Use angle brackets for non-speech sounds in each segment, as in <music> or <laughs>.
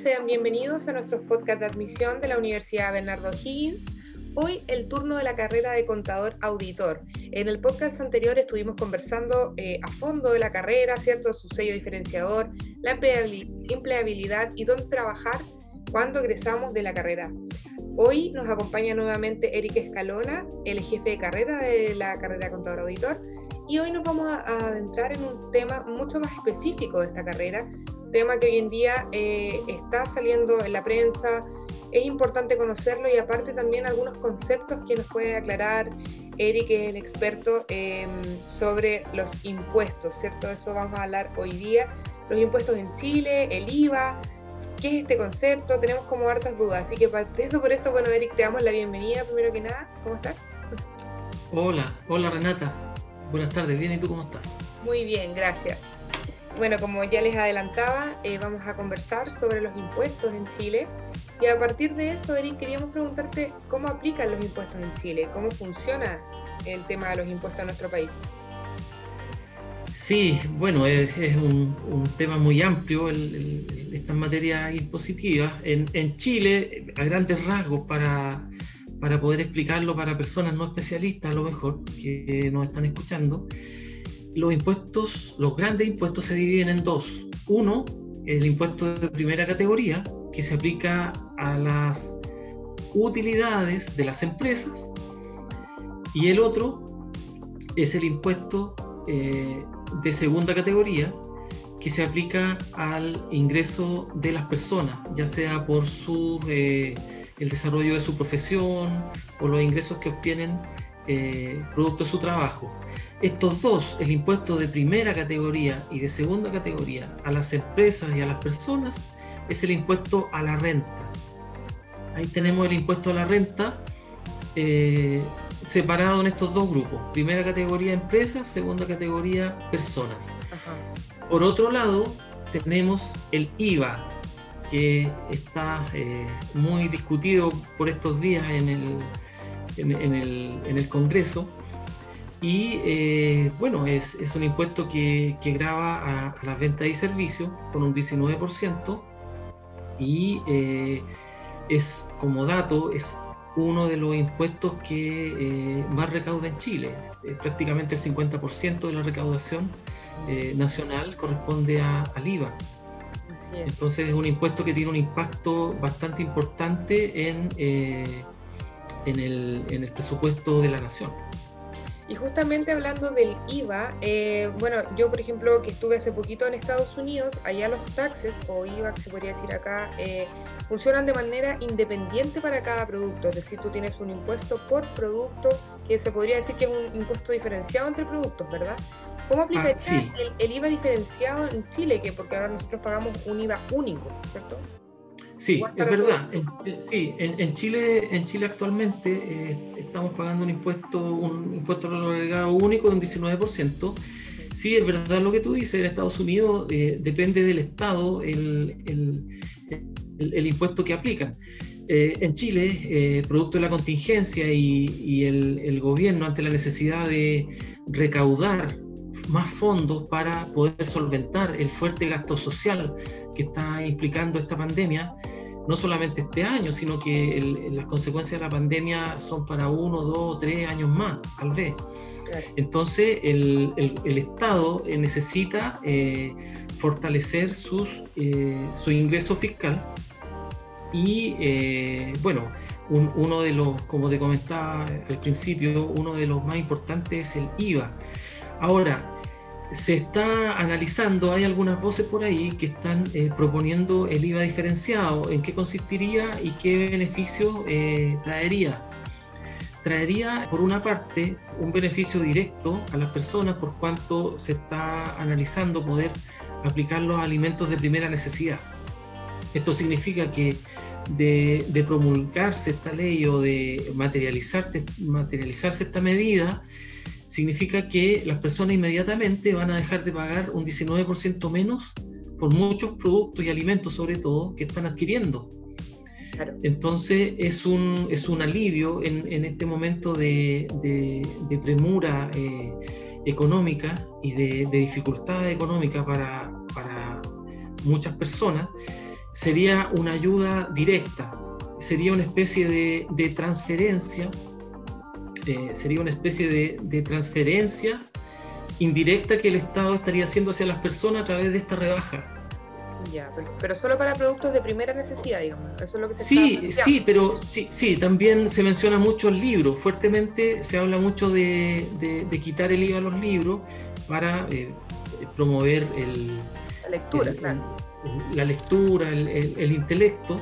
sean bienvenidos a nuestros podcast de admisión de la Universidad Bernardo Higgins. Hoy el turno de la carrera de contador auditor. En el podcast anterior estuvimos conversando eh, a fondo de la carrera, ¿cierto? Su sello diferenciador, la empleabilidad y dónde trabajar cuando egresamos de la carrera. Hoy nos acompaña nuevamente Eric Escalona, el jefe de carrera de la carrera de contador auditor, y hoy nos vamos a adentrar en un tema mucho más específico de esta carrera, tema que hoy en día eh, está saliendo en la prensa, es importante conocerlo y aparte también algunos conceptos que nos puede aclarar Eric, el experto em, sobre los impuestos, ¿cierto? Eso vamos a hablar hoy día. Los impuestos en Chile, el IVA, ¿qué es este concepto? Tenemos como hartas dudas, así que partiendo por esto, bueno, Eric, te damos la bienvenida primero que nada. ¿Cómo estás? Hola, hola Renata. Buenas tardes, bien, ¿y tú cómo estás? Muy bien, gracias. Bueno, como ya les adelantaba, eh, vamos a conversar sobre los impuestos en Chile. Y a partir de eso, Eric, queríamos preguntarte cómo aplican los impuestos en Chile, cómo funciona el tema de los impuestos en nuestro país. Sí, bueno, es, un, tema muy amplio el, esta materia impositiva. En, en, Chile, a grandes rasgos, para, para poder explicarlo para personas no especialistas, a lo mejor, que nos están escuchando, los impuestos, los grandes impuestos se dividen en dos. Uno, el impuesto de primera categoría, que se aplica a las utilidades de las empresas, y el otro es el impuesto eh, de segunda categoría, que se aplica al ingreso de las personas, ya sea por su, eh, el desarrollo de su profesión o los ingresos que obtienen eh, producto de su trabajo. Estos dos, el impuesto de primera categoría y de segunda categoría a las empresas y a las personas, es el impuesto a la renta. Ahí tenemos el impuesto a la renta eh, separado en estos dos grupos. Primera categoría empresas, segunda categoría personas. Por otro lado, tenemos el IVA, que está eh, muy discutido por estos días en el, en el Congreso y eh, bueno, es, es, un impuesto que, que grava a, las ventas y servicios con un 19% y eh, es como dato, es uno de los impuestos que eh, más recauda en Chile. prácticamente el 50% de la recaudación nacional corresponde a, al IVA. Entonces es un impuesto que tiene un impacto bastante importante en, en, el, en el presupuesto de la nación. Y justamente hablando del IVA, eh, bueno, yo por ejemplo que estuve hace poquito en Estados Unidos, allá los taxes o IVA que se podría decir acá, eh, funcionan de manera independiente para cada producto, es decir, tú tienes un impuesto por producto que se podría decir que es un impuesto diferenciado entre productos, ¿verdad? ¿Cómo aplicaría ah, el, IVA diferenciado en Chile? Que porque ahora nosotros pagamos un IVA único, ¿cierto? Sí, es verdad. En, sí, en, Chile, en Chile actualmente eh, estamos pagando un impuesto, un impuesto agregado único de un 19%. Sí, es verdad lo que tú dices, en Estados Unidos eh, depende del Estado el, el, impuesto que aplican. Eh, en Chile, producto de la contingencia y, y el, gobierno ante la necesidad de recaudar más fondos para poder solventar el fuerte gasto social que está implicando esta pandemia, no solamente este año, sino que las consecuencias de la pandemia son para uno, dos, tres años más, tal vez. Entonces, el, Estado eh, necesita eh, fortalecer sus, eh, su ingreso fiscal y, bueno, uno de los, como te comentaba al principio, uno de los más importantes es el IVA. Ahora, se está analizando, hay algunas voces por ahí que están eh, proponiendo el IVA diferenciado, en qué consistiría y qué beneficio eh, traería. Traería, por una parte, un beneficio directo a las personas por cuanto se está analizando poder aplicar los alimentos de primera necesidad. Esto significa que de, de promulgarse esta ley o de materializarse esta medida, significa que las personas inmediatamente van a dejar de pagar un 19% menos por muchos productos y alimentos sobre todo que están adquiriendo. Entonces es un, es un alivio en, en este momento de, de, premura eh, económica y de, dificultad económica para, para muchas personas sería una ayuda directa, sería una especie de, transferencia, eh, sería una especie de, transferencia indirecta que el Estado estaría haciendo hacia las personas a través de esta rebaja. Ya, pero, solo para productos de primera necesidad, digamos. Eso es lo que se Sí, sí, pero sí, sí, también se menciona mucho el libro. Fuertemente se habla mucho de, quitar el IVA a los libros para eh, promover el, la lectura, claro. la lectura, el, intelecto.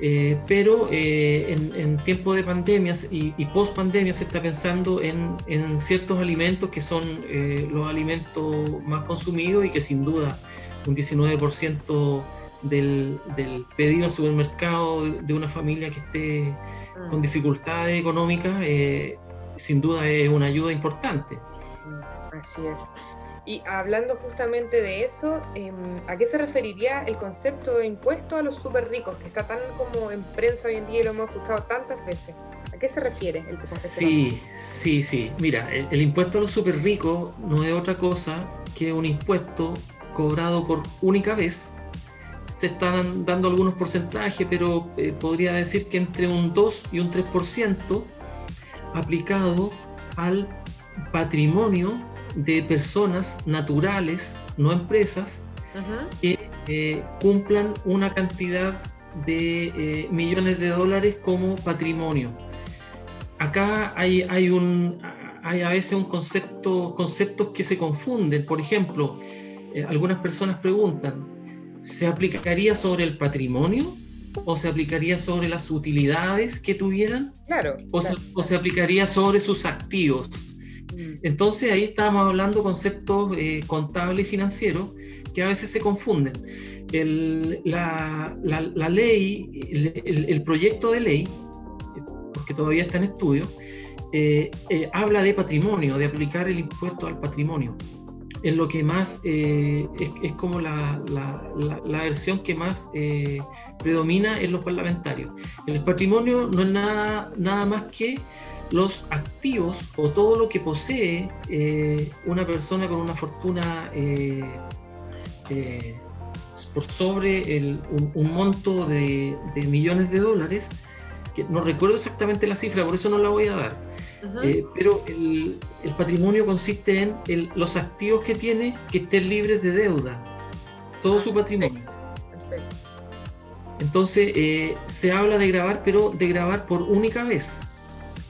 Eh, pero eh, en, tiempo de pandemias y, post pandemia se está pensando en, ciertos alimentos que son los alimentos más consumidos y que sin duda un 19% del, del, pedido al supermercado de una familia que esté mm. con dificultades económicas, eh, sin duda es una ayuda importante. Mm, así es. Y hablando justamente de eso, em, ¿a qué se referiría el concepto de impuesto a los súper ricos, que está tan como en prensa hoy en día y lo hemos escuchado tantas veces? ¿A qué se refiere el concepto? Sí, sí, sí. Mira, el, impuesto a los súper ricos no es otra cosa que un impuesto cobrado por única vez. Se están dando algunos porcentajes, pero eh, podría decir que entre un 2 y un 3% aplicado al patrimonio de personas naturales, no empresas, que eh, cumplan una cantidad de eh, millones de dólares como patrimonio. Acá hay, hay, un, hay a veces un concepto, conceptos que se confunden. Por ejemplo, eh, algunas personas preguntan, ¿se aplicaría sobre el patrimonio o se aplicaría sobre las utilidades que tuvieran? Claro. O, Se, aplicaría sobre sus activos. Mm. Entonces ahí estamos hablando conceptos eh, contables y financieros que a veces se confunden. El, la, la, ley, el, proyecto de ley, porque todavía está en estudio, eh, habla de patrimonio, de aplicar el impuesto al patrimonio es lo que más, eh, es, como la, la, versión que más eh, predomina en los parlamentarios. El patrimonio no es nada, nada más que los activos o todo lo que posee eh, una persona con una fortuna por sobre un, monto de, de millones de dólares, que no recuerdo exactamente la cifra, por eso no la voy a dar eh, pero el, patrimonio consiste en los activos que tiene que estén libres de deuda, todo su patrimonio. Entonces eh, se habla de grabar, pero de grabar por única vez,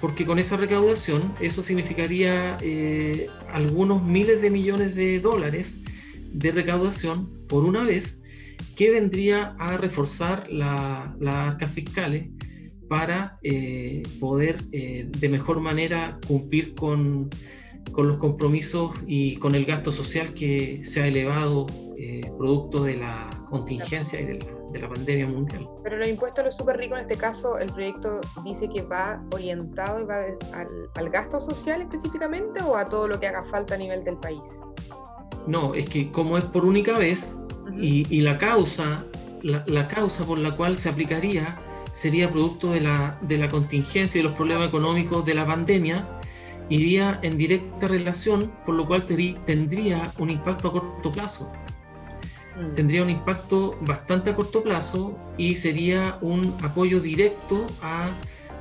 porque con esa recaudación eso significaría eh, algunos miles de millones de dólares de recaudación por una vez que vendría a reforzar las arcas fiscales para eh, poder eh, de mejor manera cumplir con, con, los compromisos y con el gasto social que se ha elevado producto de la contingencia y de la, de la, pandemia mundial. Pero los impuestos a los súper ricos, en este caso, el proyecto dice que va orientado y va al, al, gasto social específicamente o a todo lo que haga falta a nivel del país. No, es que como es por única vez y, y, la causa, la, la causa por la cual se aplicaría sería producto de la, de la contingencia y de los problemas económicos de la pandemia, iría en directa relación, por lo cual tendría un impacto a corto plazo. Mm. Tendría un impacto bastante a corto plazo y sería un apoyo directo a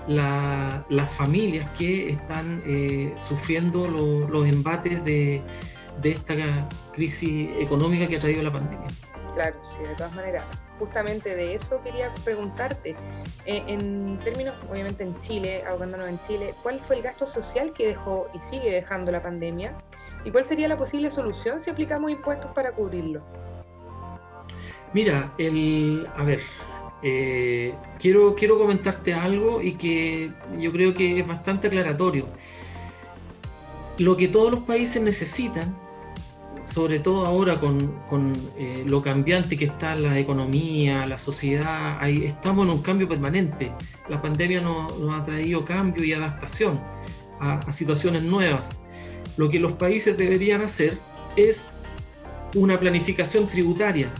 las familias que están eh, sufriendo los embates de, de esta crisis económica que ha traído la pandemia. Claro, sí, de todas maneras justamente de eso quería preguntarte. Eh, en términos, obviamente en Chile, ahogándonos en Chile, ¿cuál fue el gasto social que dejó y sigue dejando la pandemia? ¿Y cuál sería la posible solución si aplicamos impuestos para cubrirlo? Mira, el, a ver, eh, quiero, quiero comentarte algo y que yo creo que es bastante aclaratorio. Lo que todos los países necesitan sobre todo ahora con, eh, lo cambiante que está la economía, la sociedad, estamos en un cambio permanente. La pandemia nos, ha traído cambio y adaptación a, situaciones nuevas. Lo que los países deberían hacer es una planificación tributaria,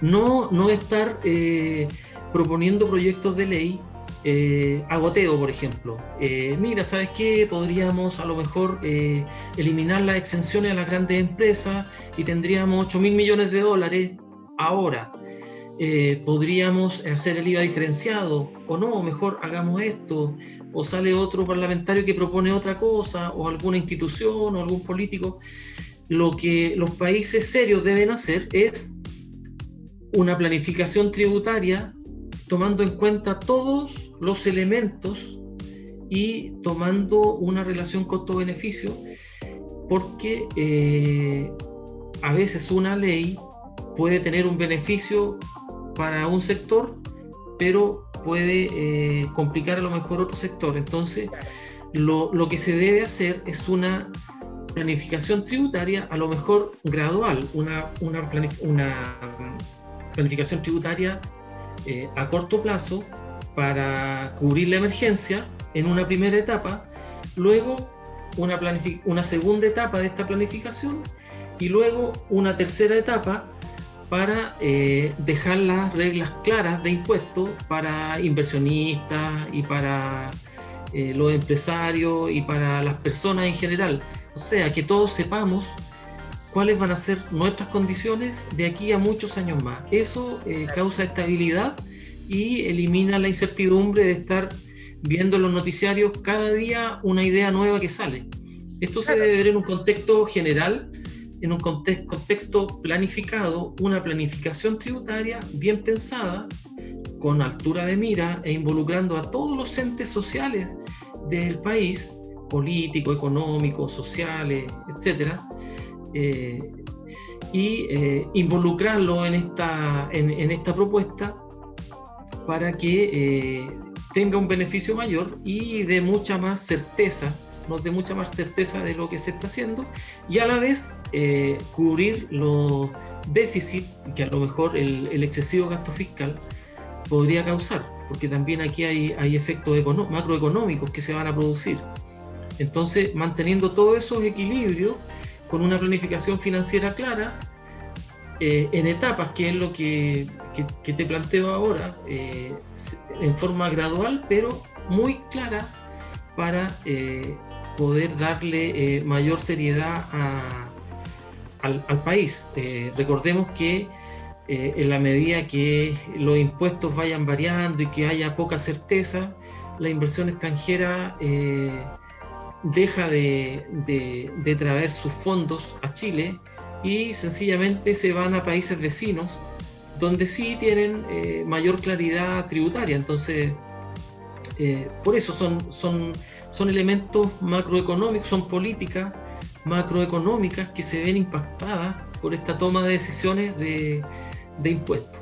no, no estar eh, proponiendo proyectos de ley eh, agoteo, por ejemplo. Eh, mira, ¿sabes qué? Podríamos a lo mejor eh, eliminar las exenciones a las grandes empresas y tendríamos 8 mil millones de dólares ahora. podríamos hacer el IVA diferenciado o no, mejor hagamos esto, o sale otro parlamentario que propone otra cosa, o alguna institución o algún político. Lo que los países serios deben hacer es una planificación tributaria tomando en cuenta todos los elementos y tomando una relación costo-beneficio, porque eh, a veces una ley puede tener un beneficio para un sector, pero puede eh, complicar a lo mejor otro sector. Entonces, lo, lo, que se debe hacer es una planificación tributaria, a lo mejor gradual, una, una, una planificación tributaria eh, a corto plazo para cubrir la emergencia en una primera etapa, luego una, una segunda etapa de esta planificación y luego una tercera etapa para eh, dejar las reglas claras de impuestos para inversionistas y para eh, los empresarios y para las personas en general. O sea, que todos sepamos cuáles van a ser nuestras condiciones de aquí a muchos años más. Eso eh, causa estabilidad y elimina la incertidumbre de estar viendo en los noticiarios cada día una idea nueva que sale. Esto se debe ver en un contexto general en un contexto planificado, una planificación tributaria bien pensada, con altura de mira e involucrando a todos los entes sociales del país, políticos, económicos, sociales, etc. Eh, y eh, involucrarlo en esta, en, esta propuesta para que eh, tenga un beneficio mayor y de mucha más certeza nos dé mucha más certeza de lo que se está haciendo y a la vez eh, cubrir los déficits que a lo mejor el, excesivo gasto fiscal podría causar, porque también aquí hay, hay efectos macroeconómicos que se van a producir. Entonces, manteniendo todos esos equilibrios con una planificación financiera clara, eh, en etapas, que es lo que, te planteo ahora, eh, en forma gradual, pero muy clara para poder darle eh, mayor seriedad al, país. Eh, recordemos que eh, en la medida que los impuestos vayan variando y que haya poca certeza, la inversión extranjera deja de, de, traer sus fondos a Chile y sencillamente se van a países vecinos donde sí tienen mayor claridad tributaria. Entonces, por eso son, son son elementos macroeconómicos, son políticas macroeconómicas que se ven impactadas por esta toma de decisiones de, impuestos.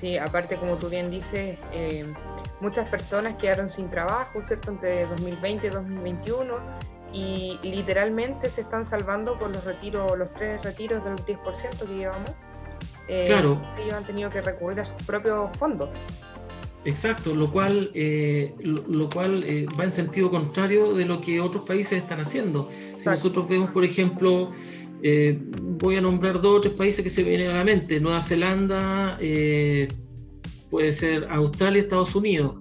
Sí, aparte como tú bien dices, eh, muchas personas quedaron sin trabajo, ¿cierto? Entre 2020 y 2021 y literalmente se están salvando por los retiros, los tres retiros del 10% que llevamos. Eh, claro. Ellos han tenido que recurrir a sus propios fondos. Exacto, lo cual, eh, lo, cual eh, va en sentido contrario de lo que otros países están haciendo. Si nosotros vemos, por ejemplo, eh, voy a nombrar dos o tres países que se vienen a la mente, Nueva Zelanda, puede ser Australia, Estados Unidos.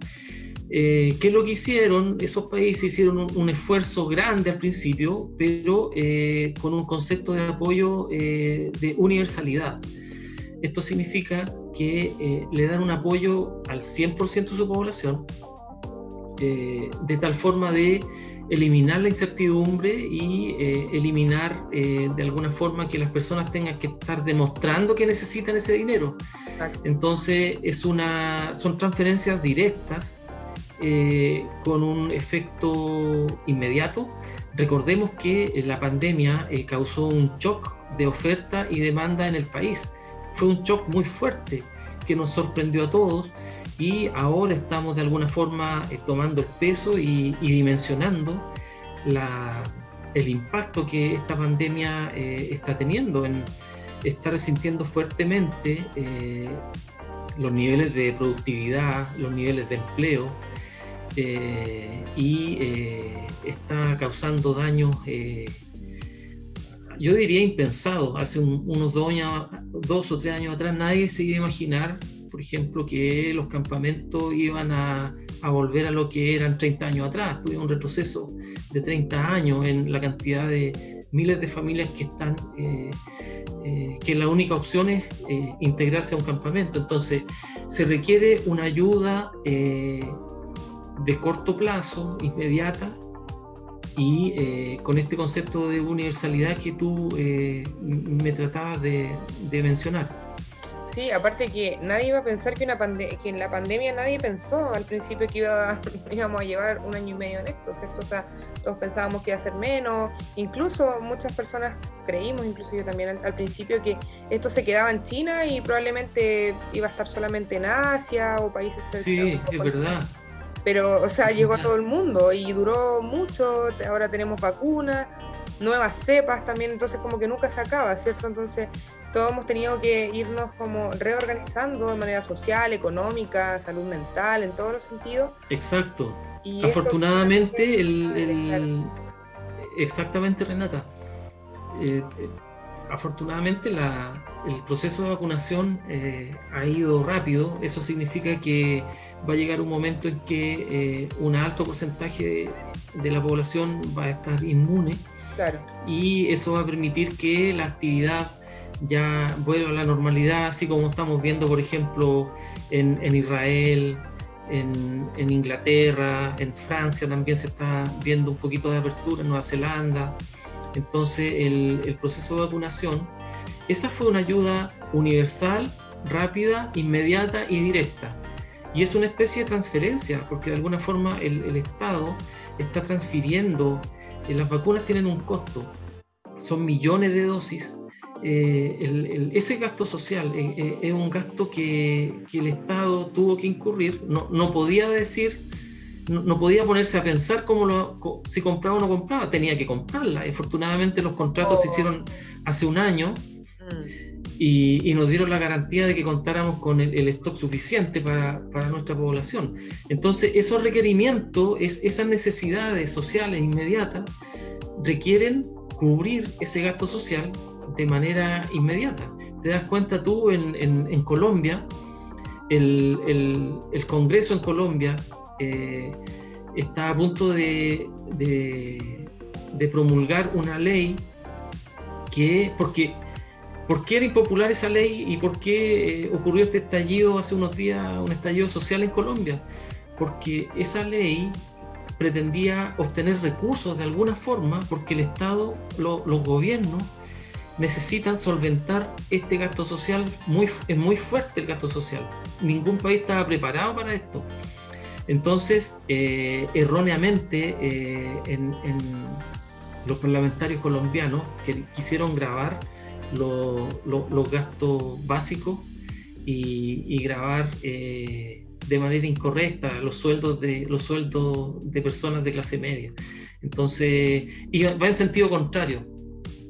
¿Qué es lo que hicieron? Esos países hicieron un, un esfuerzo grande al principio, pero con un concepto de apoyo de universalidad. Esto significa que eh, le dan un apoyo al 100% de su población, eh, de tal forma de eliminar la incertidumbre y eh, eliminar de alguna forma que las personas tengan que estar demostrando que necesitan ese dinero. Entonces es una, son transferencias directas con un efecto inmediato. Recordemos que la pandemia causó un shock de oferta y demanda en el país fue un shock muy fuerte que nos sorprendió a todos y ahora estamos de alguna forma eh, tomando el peso y, dimensionando el impacto que esta pandemia eh, está teniendo, en, está resintiendo fuertemente eh, los niveles de productividad, los niveles de empleo y está causando daños yo diría impensado. Hace unos dos, años, dos o tres años atrás nadie se iba a imaginar, por ejemplo, que los campamentos iban a, volver a lo que eran 30 años atrás. Tuvimos un retroceso de 30 años en la cantidad de, miles de familias que están, eh, eh, que la única opción es integrarse a un campamento. Entonces, se requiere una ayuda de corto plazo, inmediata, y con este concepto de universalidad que tú me tratabas de mencionar. Sí, aparte que nadie iba a pensar que, una que en la pandemia nadie pensó al principio que iba <laughs> íbamos a llevar un año y medio en esto, ¿cierto? O sea, todos pensábamos que iba a ser menos, incluso muchas personas creímos, incluso yo también al, principio, que esto se quedaba en China y probablemente iba a estar solamente en Asia o países Sí, es verdad. Pero, o sea, llegó a todo el mundo y duró mucho, ahora tenemos vacunas, nuevas cepas también, entonces como que nunca se acaba, ¿cierto? Entonces todos hemos tenido que irnos como reorganizando de manera social, económica, salud mental, en todos los sentidos. Exacto. Afortunadamente, el, exactamente Renata, eh, eh, afortunadamente el proceso de vacunación eh, ha ido rápido, eso significa que va a llegar un momento en que un alto porcentaje de, la población va a estar inmune claro. y eso va a permitir que la actividad ya vuelva a la normalidad, así como estamos viendo, por ejemplo, en, Israel, en, Inglaterra, en Francia también se está viendo un poquito de apertura, en Nueva Zelanda. Entonces, el, proceso de vacunación, esa fue una ayuda universal, rápida, inmediata y directa. Y es una especie de transferencia, porque de alguna forma el, el Estado está transfiriendo, eh, las vacunas tienen un costo, son millones de dosis, eh, ese gasto social eh, eh, es un gasto que, el Estado tuvo que incurrir, no, no podía decir, no, podía ponerse a pensar cómo lo, si compraba o no compraba, tenía que comprarla. Afortunadamente los contratos se oh. hicieron hace un año mm. y, nos dieron la garantía de que contáramos con el, stock suficiente para, para, nuestra población. Entonces esos requerimientos, es, esas necesidades sociales inmediatas requieren cubrir ese gasto social de manera inmediata. Te das cuenta tú en, Colombia, el, Congreso en Colombia eh, está a punto de, de, promulgar una ley que, porque, ¿por qué era impopular esa ley y por qué eh, ocurrió este estallido hace unos días, un estallido social en Colombia? Porque esa ley pretendía obtener recursos de alguna forma porque el Estado, los gobiernos, necesitan solventar este gasto social, muy, es muy fuerte el gasto social. Ningún país estaba preparado para esto. Entonces, eh, erróneamente, eh, los parlamentarios colombianos que quisieron grabar los gastos básicos y, grabar eh, de manera incorrecta los sueldos de los sueldos de personas de clase media. Entonces, y va en sentido contrario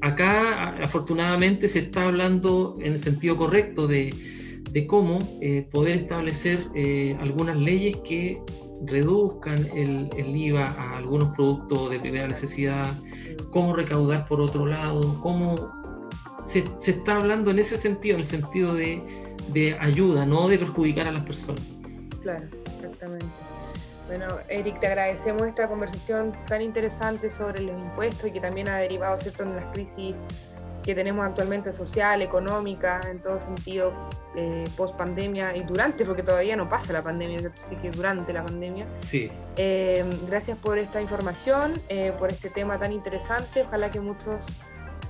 acá afortunadamente se está hablando en el sentido correcto de, cómo eh, poder establecer eh, algunas leyes que reduzcan el, IVA a algunos productos de primera necesidad, cómo recaudar por otro lado, cómo se, está hablando en ese sentido, en el sentido de, de ayuda, no de perjudicar a las personas. Claro, exactamente. Bueno, Eric, te agradecemos esta conversación tan interesante sobre los impuestos y que también ha derivado, ¿cierto?, en las crisis que tenemos actualmente social, económica, en todo sentido, eh, post pandemia y durante, porque todavía no pasa la pandemia, ¿cierto? Así que durante la pandemia. Sí. Eh, gracias por esta información, eh, por este tema tan interesante. Ojalá que muchos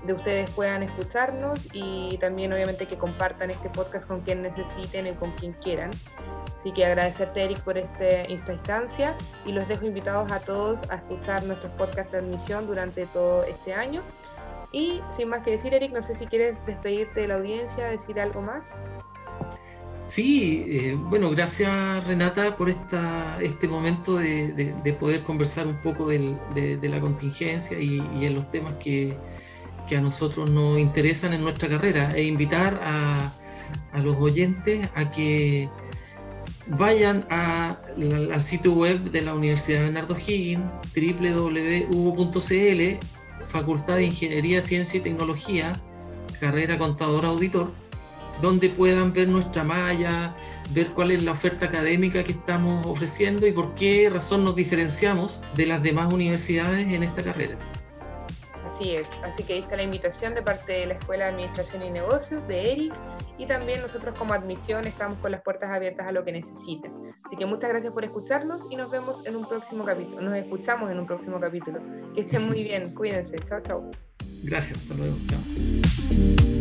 de ustedes puedan escucharnos y también obviamente que compartan este podcast con quien necesiten y con quien quieran. Así que agradecerte, Eric, por este, esta instancia y los dejo invitados a todos a escuchar nuestros podcasts de admisión durante todo este año. Y sin más que decir, Eric, no sé si quieres despedirte de la audiencia, decir algo más. Sí, eh, bueno, gracias Renata por esta, este momento de, poder conversar un poco de, la contingencia y, en los temas que, a nosotros nos interesan en nuestra carrera e invitar a, los oyentes a que vayan al sitio web de la Universidad Bernardo Higgins, www.uvo.cl, Facultad de Ingeniería, Ciencia y Tecnología, carrera contador auditor, donde puedan ver nuestra malla, ver cuál es la oferta académica que estamos ofreciendo y por qué razón nos diferenciamos de las demás universidades en esta carrera. Así es, así que ahí está la invitación de parte de la Escuela de Administración y Negocios, de Eric, y también nosotros como admisión estamos con las puertas abiertas a lo que necesiten. Así que muchas gracias por escucharnos y nos vemos en un próximo capítulo, nos escuchamos en un próximo capítulo. Que estén muy bien, cuídense, chao, chao. Gracias, hasta luego, chao.